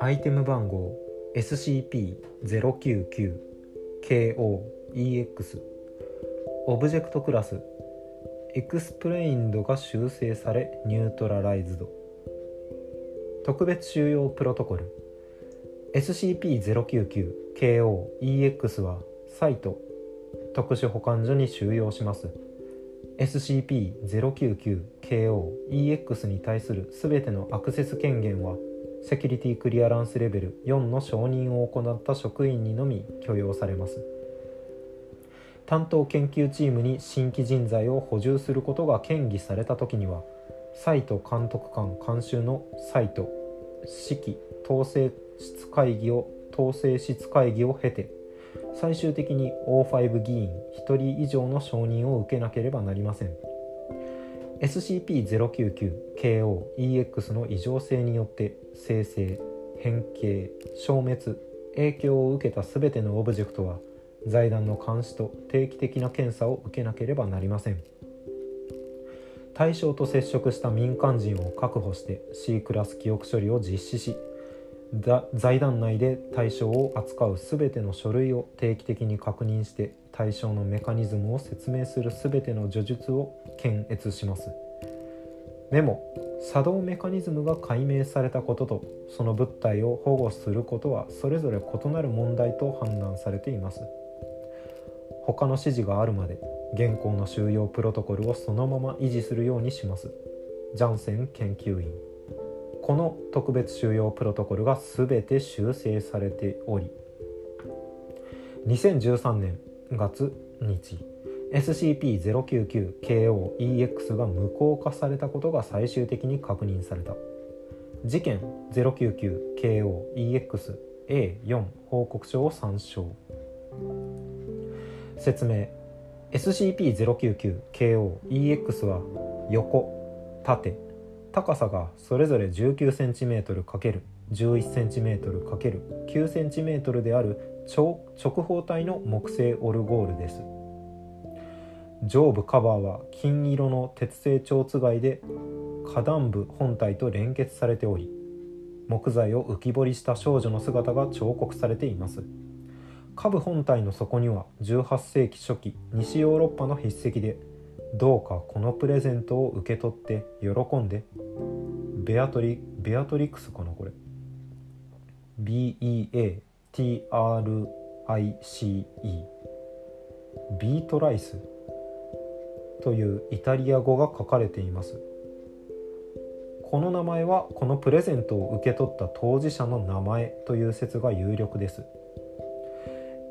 アイテム番号 SCP-099KOEX オブジェクトクラス Explained が修正され Neutralized 特別収容プロトコル SCP-099KOEX はサイト特殊保管所に収容します SCP-099KOEX に対する全てのアクセス権限はセキュリティクリアランスレベル4の承認を行った職員にのみ許容されます。担当研究チームに新規人材を補充することが嫌疑された時にはサイト監督官監修のサイト指揮統制室会議を統制室会議を経て最終的に O5 議員1人以上の承認を受けなければなりません。SCP-099KOEX の異常性によって生成変形消滅影響を受けた全てのオブジェクトは財団の監視と定期的な検査を受けなければなりません。対象と接触した民間人を確保して C クラス記憶処理を実施し財団内で対象を扱う全ての書類を定期的に確認して対象のメカニズムを説明する全ての叙述を検閲します。メモ作動メカニズムが解明されたこととその物体を保護することはそれぞれ異なる問題と判断されています。他の指示があるまで現行の収容プロトコルをそのまま維持するようにします。ジャンセン研究員。この特別収容プロトコルが全て修正されており2013年月日 SCP-099KOEX が無効化されたことが最終的に確認された。事件 099KOEXA4 報告書を参照。説明 SCP-099KOEX は横縦高さがそれぞれ 19cm×11cm×9cm である超直方体の木製オルゴールです。上部カバーは金色の鉄製蝶番で下段部本体と連結されており木材を浮き彫りした少女の姿が彫刻されています。下部本体の底には18世紀初期西ヨーロッパの筆跡でどうかこのプレゼントを受け取って喜んで。ベアトリベアトリックスかなこれ。BEATRICE ビートライス。というイタリア語が書かれています。この名前はこのプレゼントを受け取った当事者の名前という説が有力です。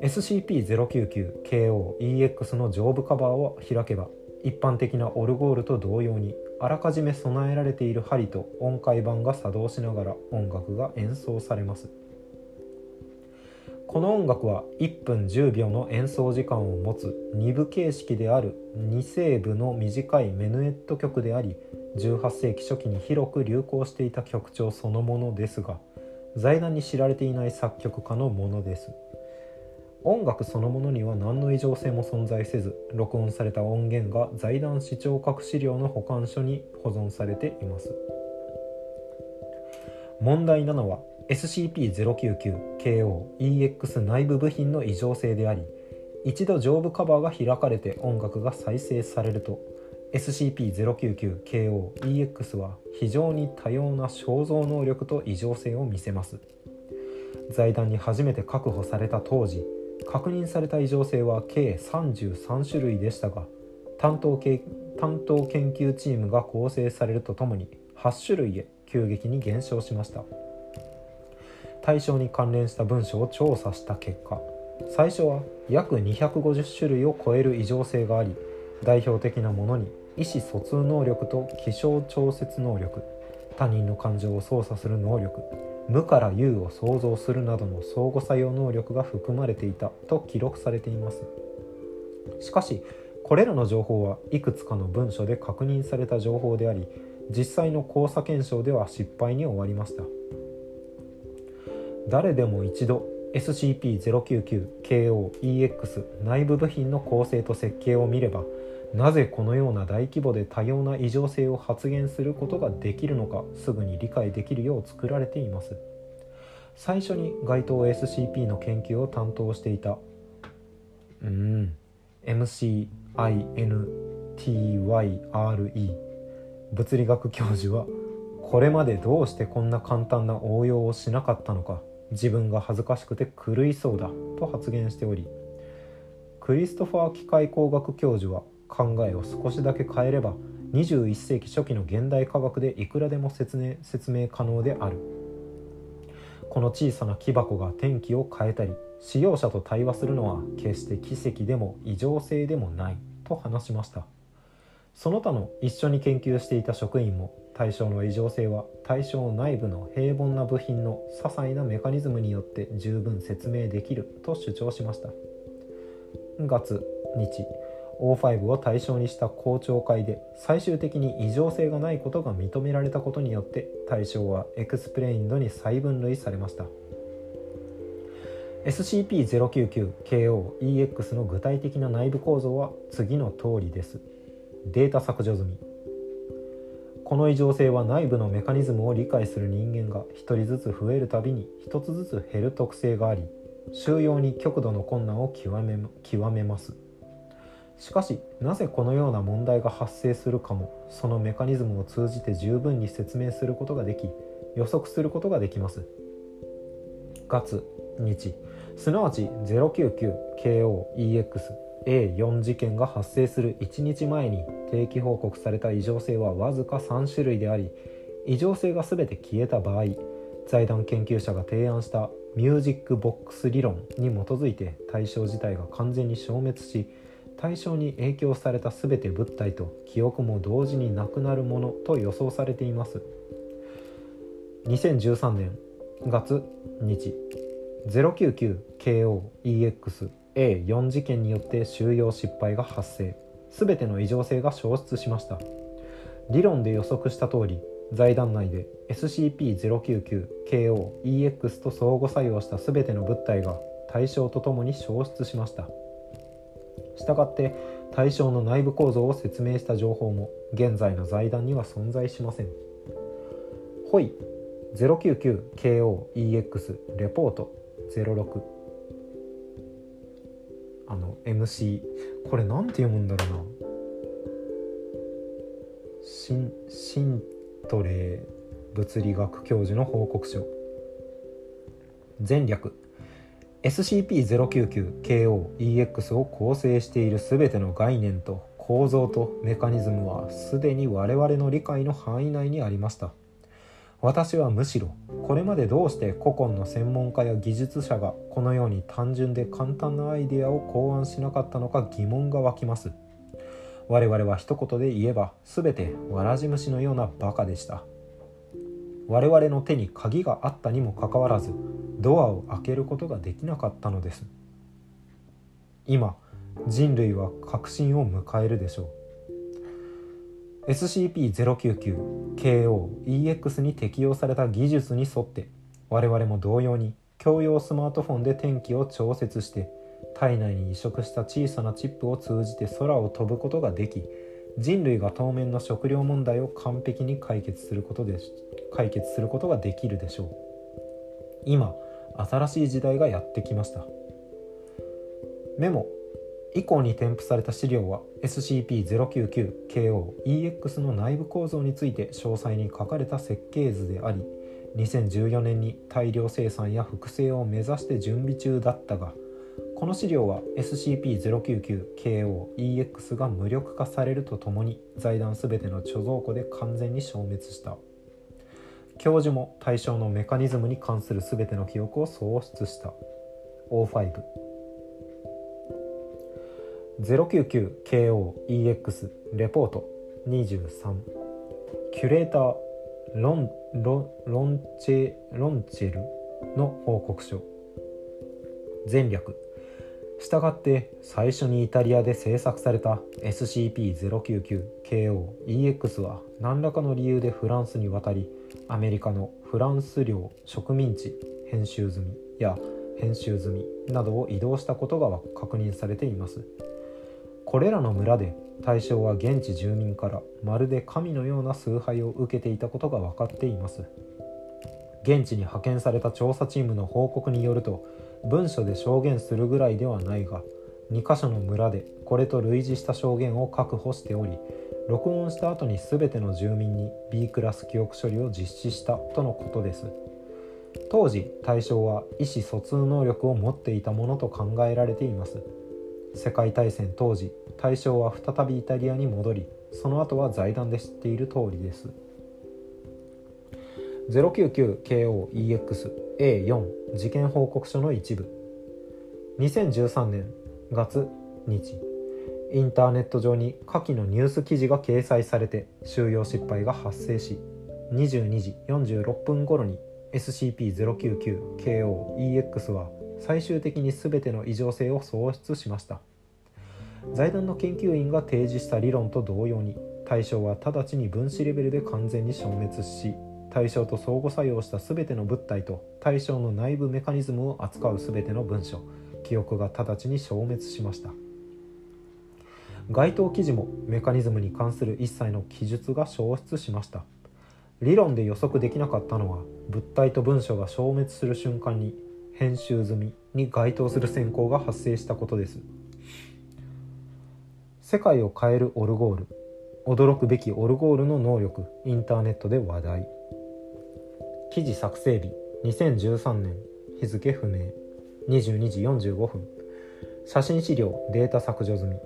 SCP-099KOEX の上部カバーを開けば一般的なオルゴールと同様にあらかじめ備えられている針と音階板が作動しながら音楽が演奏されます。この音楽は1分10秒の演奏時間を持つ2部形式である2声部の短いメヌエット曲であり18世紀初期に広く流行していた曲調そのものですが財団に知られていない作曲家のものです。音楽そのものには何の異常性も存在せず録音された音源が財団視聴覚資料の保管所に保存されています。問題7は SCP-099KOEX 内部部品の異常性であり一度上部カバーが開かれて音楽が再生されると SCP-099KOEX は非常に多様な肖像能力と異常性を見せます。財団に初めて確保された当時確認された異常性は計33種類でしたが担当担当研究チームが構成されるとともに8種類へ急激に減少しました。対象に関連した文書を調査した結果最初は約250種類を超える異常性があり代表的なものに意思疎通能力と気象調節能力他人の感情を操作する能力無から有を想像するなどの相互作用能力が含まれていた。と記録されています。しかしこれらの情報はいくつかの文書で確認された情報であり実際の交差検証では失敗に終わりました。誰でも一度 SCP-099KOEX 内部部品の構成と設計を見ればなぜこのような大規模で多様な異常性を発現することができるのかすぐに理解できるよう作られています。最初に該当 SCP の研究を担当していたうん MCINTYRE 物理学教授はこれまでどうしてこんな簡単な応用をしなかったのか自分が恥ずかしくて狂いそうだと発言しておりクリストファー機械工学教授は考えを少しだけ変えれば21世紀初期の現代科学でいくらでも説明説明可能である。この小さな木箱が天気を変えたり使用者と対話するのは決して奇跡でも異常性でもないと話しました。その他の一緒に研究していた職員も対象の異常性は対象内部の平凡な部品の些細なメカニズムによって十分説明できると主張しました。月日。O5 を対象にした公聴会で最終的に異常性がないことが認められたことによって対象はエクスプレインドに再分類されました。SCP-099KOEX の具体的な内部構造は次の通りです。データ削除済み。この異常性は内部のメカニズムを理解する人間が1人ずつ増えるたびに1つずつ減る特性があり収容に極度の困難を極め極めます。しかしなぜこのような問題が発生するかもそのメカニズムを通じて十分に説明することができ予測することができます。月日。すなわち 099KOEXA4 事件が発生する1日前に定期報告された異常性はわずか3種類であり異常性が全て消えた場合財団研究者が提案したミュージックボックス理論に基づいて対象自体が完全に消滅し対象に影響された全て物体と記憶も同時になくなるものと予想されています。2013年月日 099KOEXA4 事件によって収容失敗が発生。全ての異常性が消失しました。理論で予測した通り財団内で SCP-099KOEX と相互作用した全ての物体が対象とともに消失しました。したがって対象の内部構造を説明した情報も現在の財団には存在しません。ホイ 099KOEX レポート06あの MC これなんて読むんだろうな。シンシントレー物理学教授の報告書。前略。SCP-099KOEX を構成している全ての概念と構造とメカニズムはすでに我々の理解の範囲内にありました。私はむしろこれまでどうして古今の専門家や技術者がこのように単純で簡単なアイデアを考案しなかったのか疑問が湧きます。我々は一言で言えば全てわらじ虫のようなバカでした。我々の手に鍵があったにもかかわらずドアを開けることができなかったのです。今人類は革新を迎えるでしょう。SCP-099KOEX に適用された技術に沿って我々も同様に共用スマートフォンで天気を調節して体内に移植した小さなチップを通じて空を飛ぶことができ人類が当面の食料問題を完璧に解決することで解決することができるでしょう。今新しい時代がやってきました。メモ。以降に添付された資料は SCP-099KOEX の内部構造について詳細に書かれた設計図であり2014年に大量生産や複製を目指して準備中だったがこの資料は SCP-099KOEX が無力化されるとともに財団全ての貯蔵庫で完全に消滅した。教授も対象のメカニズムに関する全ての記憶を喪失した。O5 099KOEX レポート。23キュレーター。ロンロロンチェロンチェルの報告書。前略。したがって最初にイタリアで制作された SCP-099KOEX は何らかの理由でフランスに渡りアメリカのフランス領植民地編集済みや編集済みなどを移動したことが確認されています。これらの村で対象は現地住民からまるで神のような崇拝を受けていたことが分かっています。現地に派遣された調査チームの報告によると文書で証言するぐらいではないが2カ所の村でこれと類似した証言を確保しており録音した後に全ての住民に B クラス記憶処理を実施したとのことです。当時対象は意思疎通能力を持っていたものと考えられています。世界大戦当時対象は再びイタリアに戻りその後は財団で知っている通りです。099KOEX A4 事件報告書の一部。2013年月日。インターネット上に下記のニュース記事が掲載されて収容失敗が発生し22時46分頃に SCP-099KOEX は最終的に全ての異常性を喪失しました。財団の研究員が提示した理論と同様に対象は直ちに分子レベルで完全に消滅し対象と相互作用した全ての物体と対象の内部メカニズムを扱う全ての文書記憶が直ちに消滅しました。該当記事もメカニズムに関する一切の記述が消失しました。理論で予測できなかったのは物体と文書が消滅する瞬間に編集済みに該当する閃光が発生したことです。世界を変えるオルゴール。驚くべきオルゴールの能力。インターネットで話題。記事作成日2013年日付不明。22時45分。写真資料データ削除済み。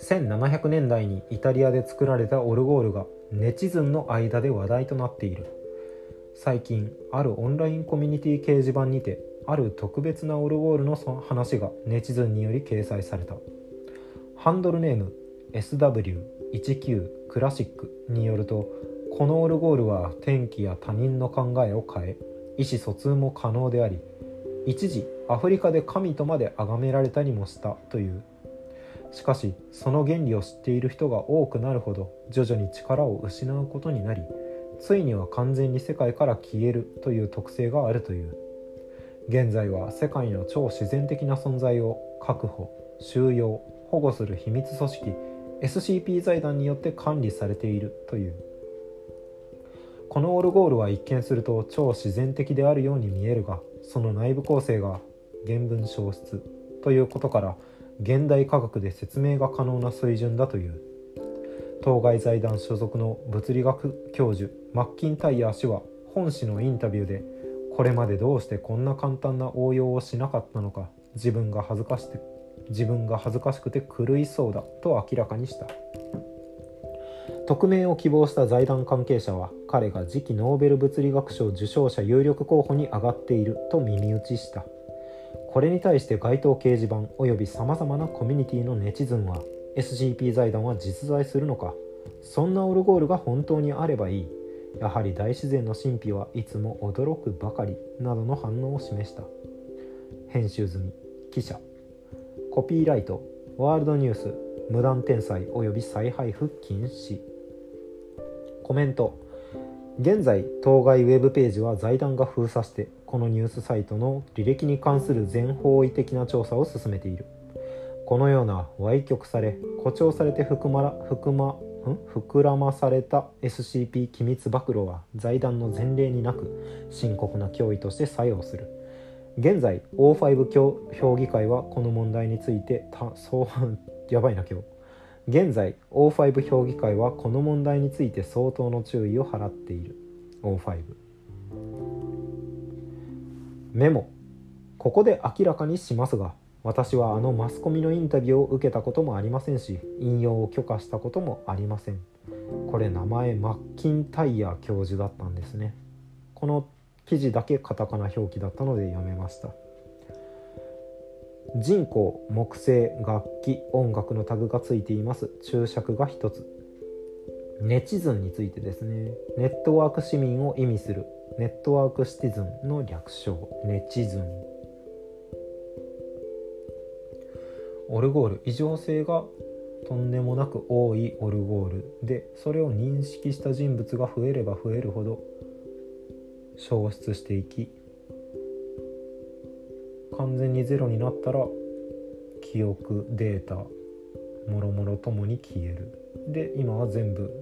1700年代にイタリアで作られたオルゴールがネチズンの間で話題となっている。最近あるオンラインコミュニティ掲示板にてある特別なオルゴールの話がネチズンにより掲載された。ハンドルネーム SW19 クラシックによるとこのオルゴールは天気や他人の考えを変え意思疎通も可能であり一時アフリカで神とまで崇められたりもしたという。しかしその原理を知っている人が多くなるほど徐々に力を失うことになりついには完全に世界から消えるという特性があるという。現在は世界の超自然的な存在を確保収容保護する秘密組織 SCP 財団によって管理されているという。このオルゴールは一見すると超自然的であるように見えるがその内部構成が原文消失ということから現代科学で説明が可能な水準だという。当該財団所属の物理学教授マッキンタイヤー氏は本誌のインタビューでこれまでどうしてこんな簡単な応用をしなかったのか自分が恥ずかしくて自分が恥ずかしくて狂いそうだと明らかにした。匿名を希望した財団関係者は彼が次期ノーベル物理学賞受賞者有力候補に上がっていると耳打ちした。これに対して該当掲示板及びさまざまなコミュニティのネチズンは SCP 財団は実在するのか。そんなオルゴールが本当にあればいい。やはり大自然の神秘はいつも驚くばかりなどの反応を示した。編集済み記者。コピーライトワールドニュース無断転載及び再配布禁止。コメント。現在当該ウェブページは財団が封鎖してこのニュースサイトの履歴に関する全方位的な調査を進めている。このような歪曲され誇張されて含まら含まん？膨らまされた SCP 機密暴露は財団の前例になく深刻な脅威として作用する。現在 O5 評議会はこの問題についてたそうやばいな今日。現在 O5 評議会はこの問題について相当の注意を払っている。O5 メモ。ここで明らかにしますが私はあのマスコミのインタビューを受けたこともありませんし引用を許可したこともありません。これ名前マッキンタイヤ教授だったんですね。この記事だけカタカナ表記だったので読めました。人工木星楽器音楽のタグがついています。注釈が1つ。ネチズンについてですね。ネットワーク市民を意味する。ネットワークシティズンの略称。ネチズンオルゴール異常性がとんでもなく多いオルゴール。でそれを認識した人物が増えれば増えるほど消失していき完全にゼロになったら記憶データもろもろともに消える。で今は全部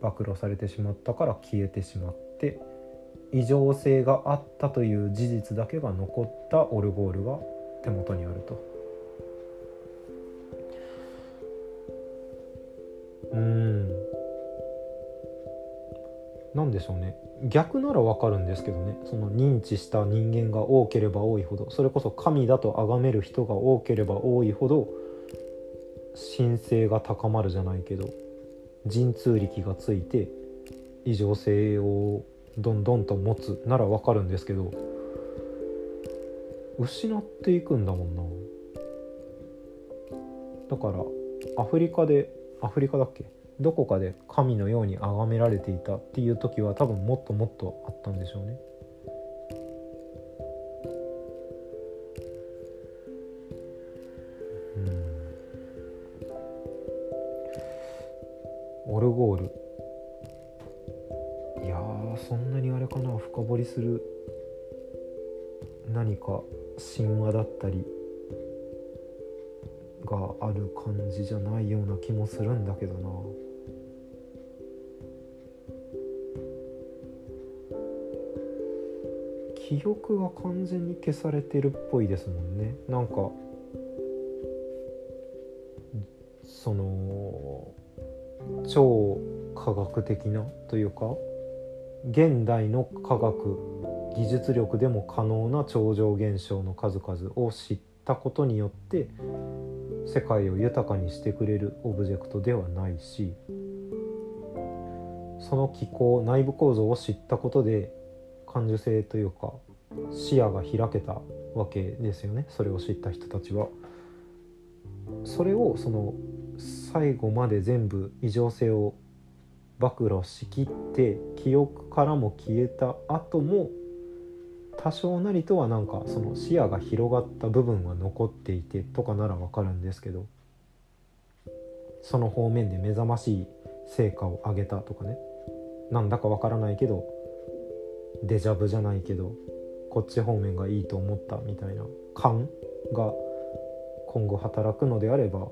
暴露されてしまったから消えてしまって異常性があったという事実だけが残ったオルゴールが手元にあると。うん。何でしょうね。逆ならわかるんですけどね。その認知した人間が多ければ多いほどそれこそ神だと崇める人が多ければ多いほど神聖が高まるじゃないけど神通力がついて異常性をどんどんと持つならわかるんですけど失っていくんだもんな。だからアフリカでアフリカだっけ？どこかで神のように崇められていたっていう時は多分もっともっとあったんでしょうね。うん。オルゴール。いやそんなにあれかな。深掘りする何か神話だったりがある感じじゃないような気もするんだけどな。記憶が完全に消されてるっぽいですもんね。なんかその超科学的なというか現代の科学技術力でも可能な超常現象の数々を知ったことによって世界を豊かにしてくれるオブジェクトではないしその機構内部構造を知ったことで感受性というか視野が開けたわけですよねそれを知った人たちは。それをその最後まで全部異常性を暴露しきって記憶からも消えた後も多少なりとはなんかその視野が広がった部分は残っていてとかならわかるんですけどその方面で目覚ましい成果を上げたとかねなんだかわからないけどデジャブじゃないけどこっち方面がいいと思ったみたいな感が今後働くのであれば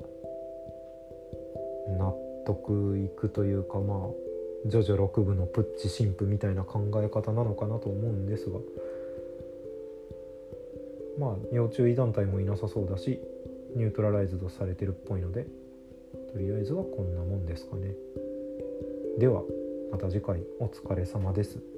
納得いくというかまあジョジョ6部のプッチ神父みたいな考え方なのかなと思うんですがまあ要注意団体もいなさそうだしニュートラライズドされてるっぽいのでとりあえずはこんなもんですかねではまた次回お疲れ様です。